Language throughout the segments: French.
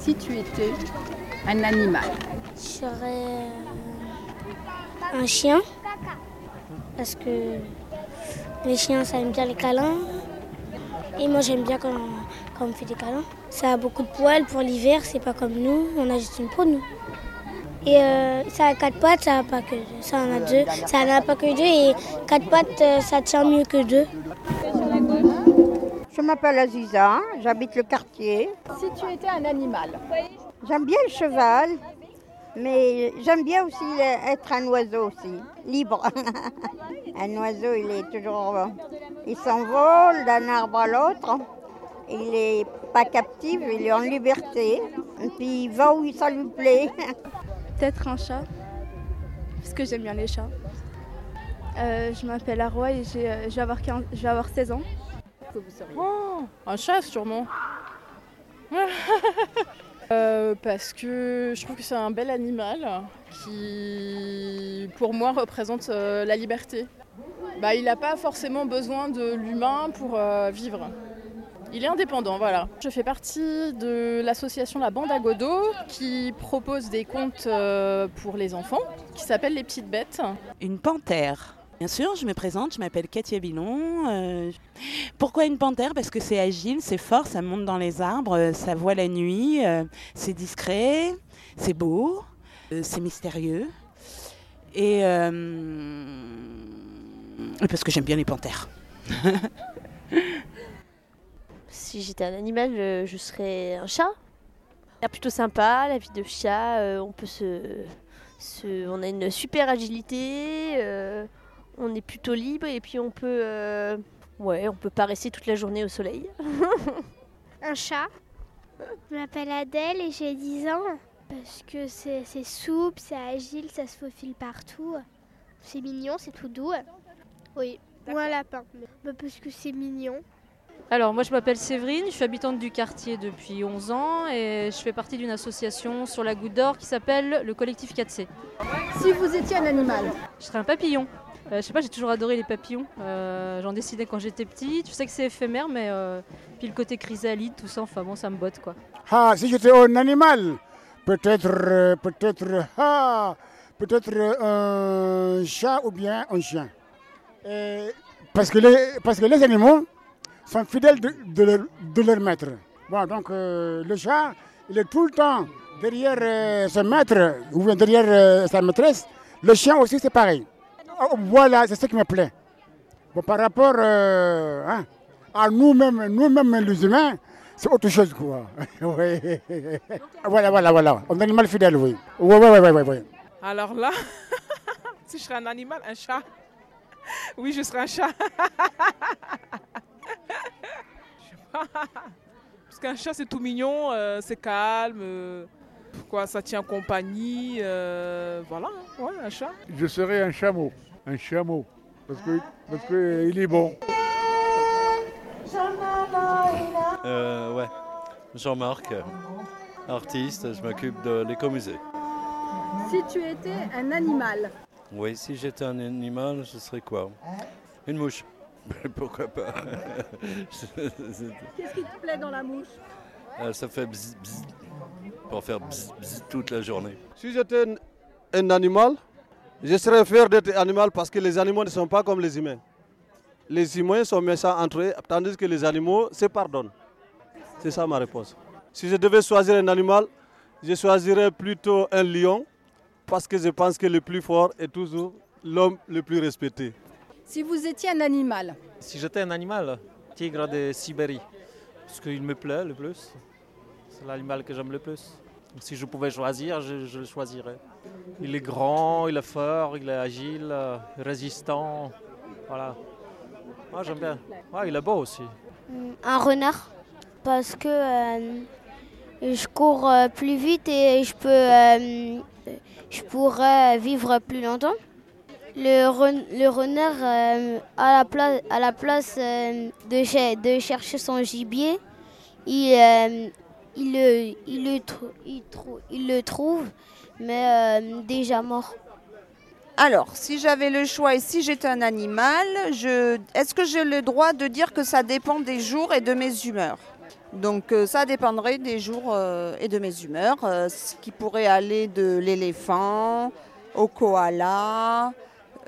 Si tu étais un animal. Je serais un chien. Parce que les chiens, ça aime bien les câlins. Et moi, j'aime bien quand, quand on me fait des câlins. Ça a beaucoup de poils pour l'hiver, c'est pas comme nous. On a juste une peau, nous. Et euh, ça a quatre pattes, ça n'a pas que deux. Ça en a deux. Ça n'a pas que deux. Et quatre pattes, euh, ça tient mieux que deux. Je m'appelle Aziza, j'habite le quartier. Si tu étais un animal. J'aime bien le cheval, mais j'aime bien aussi être un oiseau aussi, libre. un oiseau, il est toujours, il s'envole d'un arbre à l'autre. Il n'est pas captif, il est en liberté. Et puis il va où ça lui plaît. Peut-être un chat, parce que j'aime bien les chats. Euh, je m'appelle Arwa et j'ai, euh, je, vais avoir 15 je vais avoir 16 ans. Oh, un chat sûrement. Euh, parce que je trouve que c'est un bel animal qui, pour moi, représente euh, la liberté. Bah, il n'a pas forcément besoin de l'humain pour euh, vivre. Il est indépendant, voilà. Je fais partie de l'association La Bande à Godot qui propose des contes euh, pour les enfants qui s'appellent Les Petites Bêtes. Une panthère. Bien sûr, je me présente, je m'appelle Katia Bilon. Euh, pourquoi une panthère? Parce que c'est agile, c'est fort, ça monte dans les arbres, euh, ça voit la nuit, euh, c'est discret, c'est beau, c'est mystérieux. Et, parce que j'aime bien les panthères. Si j'étais un animal, je serais un chat. C'est plutôt sympa, la vie de chat. on peut se- on a une super agilité. On est plutôt libre et puis on peut, euh, ouais, on peut pas rester toute la journée au soleil. Un chat. Je m'appelle Adèle et j'ai 10 ans. Parce que c'est c'est souple, c'est agile, ça se faufile partout. C'est mignon, c'est tout doux. Oui. Ou un lapin. Bah, parce que c'est mignon. Alors, moi, je m'appelle Séverine, je suis habitante du quartier depuis 11 ans et je fais partie d'une association sur la Goutte d'Or qui s'appelle le collectif 4C. Si vous étiez un animal. Je serais un papillon. Euh, je sais pas, j'ai toujours adoré les papillons. Euh, J'en dessinais quand j'étais petite. Je sais que c'est éphémère, mais euh, puis le côté chrysalide, tout ça, enfin bon, ça me botte quoi. Ah, si j'étais un animal, peut-être, peut-être, ah, peut-être un chat ou bien un chien. Et parce, que les, parce que les animaux sont fidèles de, leur, maître. Bon, donc euh, le chat, il est tout le temps derrière euh, son maître ou derrière euh, sa maîtresse. Le chien aussi, c'est pareil. Oh, Voilà, c'est ce qui me plaît. Bon, par rapport hein, à nous-mêmes, nous-mêmes les humains, c'est autre chose quoi. Voilà, voilà, voilà. On est animal fidèle, oui. Oui, oui, oui, oui, oui. Alors là, si je serais un animal, un chat. Oui, je serais un chat. Je. Parce qu'un chat, c'est tout mignon, euh, c'est calme, euh, quoi, ça tient compagnie. euh, voilà, hein, ouais, un chat. Je serais un chameau. Un chameau. Parce que, parce que il est bon. Euh, ouais, Jean-Marc, artiste, je m'occupe de l'écomusée. Si tu étais un animal. Oui, si j'étais un animal, ce serait quoi? Une mouche. Pourquoi pas? Qu'est-ce qui te plaît dans la mouche? Euh, Ça fait bzz, bzz, pour faire bzz, bzz toute la journée. Si j'étais un, un animal, je serais fier d'être animal parce que les animaux ne sont pas comme les humains. Les humains sont méchants entre eux, tandis que les animaux se pardonnent. C'est ça ma réponse. Si je devais choisir un animal, je choisirais plutôt un lion parce que je pense que le plus fort est toujours l'homme le plus respecté. Si vous étiez un animal. Si j'étais un animal, tigre de Sibérie, parce qu'il me plaît le plus. C'est l'animal que j'aime le plus. Si je pouvais choisir, je, je le choisirais. Il est grand, il est fort, il est agile, euh, résistant. Voilà. Moi j'aime bien. Ouais, il est beau aussi. Un renard. Parce que euh, je cours euh, plus vite et je peux, euh, je pourrais vivre plus longtemps. Le, ren- le renard, euh, à la place, euh, de, cher- de chercher son gibier, il, euh, le, trouve, mais déjà mort. Alors, si j'avais le choix et si j'étais un animal, est-ce que j'ai le droit de dire que ça dépend des jours et de mes humeurs? Donc ça dépendrait des jours et de mes humeurs, ce qui pourrait aller de l'éléphant au koala,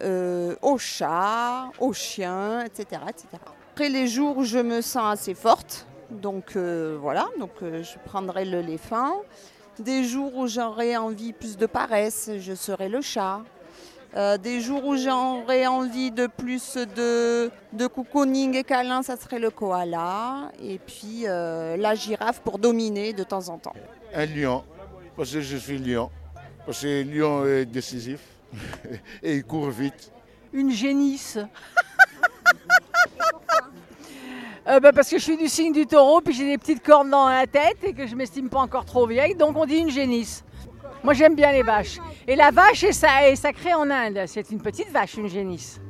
euh, au chat, au chien, etc., etc. Après les jours où je me sens assez forte, donc euh, voilà, donc euh, je prendrai l'éléphant. Des jours où j'aurais envie plus de paresse, je serai le chat. Euh, des jours où j'aurais envie de plus de, de cocooning et câlin, ça serait le koala. Et puis la girafe pour dominer de temps en temps. Un lion, parce que je suis lion. Parce que lion est décisif et il court vite. Une génisse. Euh, bah, parce que je suis du signe du taureau, puis j'ai des petites cornes dans la tête et que je m'estime pas encore trop vieille, donc on dit une génisse. Moi j'aime bien les vaches. Et la vache est, est sacrée en Inde, c'est une petite vache, une génisse.